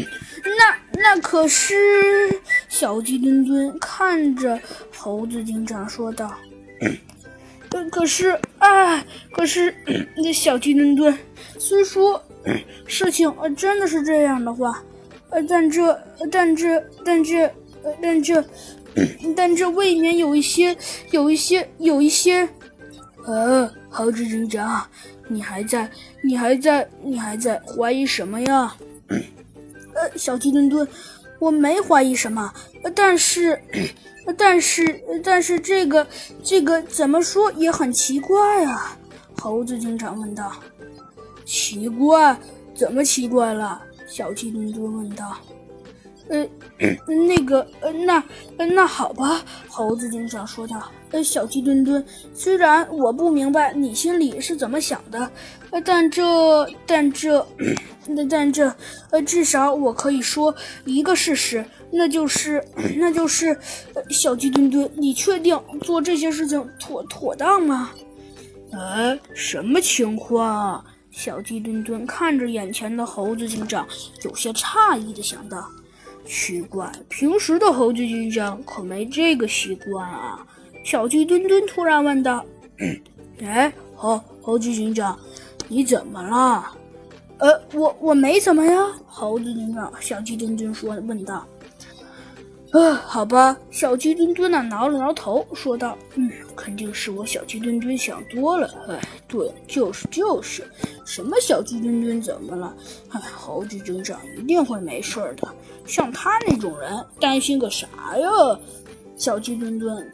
那那可是……小鸡墩墩看着猴子警长说道：“ 呃，可是，哎，可是，那小鸡墩墩，虽说事情呃真的是这样的话，呃，但这，但这，但这，呃，但这，但这未免有一些，有一些，有一些……呃，猴子警长，你还在，你还在，你还在怀疑什么呀？”小鸡墩墩，我没怀疑什么，但是，但是，但是这个，这个怎么说也很奇怪啊！猴子警长问道。奇怪？怎么奇怪了？小鸡墩墩问道。呃，那个，呃，那，呃那好吧，猴子警长说道。呃，小鸡墩墩，虽然我不明白你心里是怎么想的，呃，但这，但这，但但这，呃，至少我可以说一个事实，那就是，那就是，小鸡墩墩，你确定做这些事情妥妥当吗？呃，什么情况？小鸡墩墩看着眼前的猴子警长，有些诧异的想到。奇怪，平时的猴子警长可没这个习惯啊！小鸡墩墩突然问道：“ 哎，猴猴子警长，你怎么了？”“呃，我我没怎么呀。”猴子警长小鸡墩墩说问道。啊，好吧，小鸡墩墩呢挠了挠头，说道：“嗯，肯定是我小鸡墩墩想多了。哎，对，就是就是，什么小鸡墩墩怎么了？哎，猴子警长一定会没事的。像他那种人，担心个啥呀？”小鸡墩墩。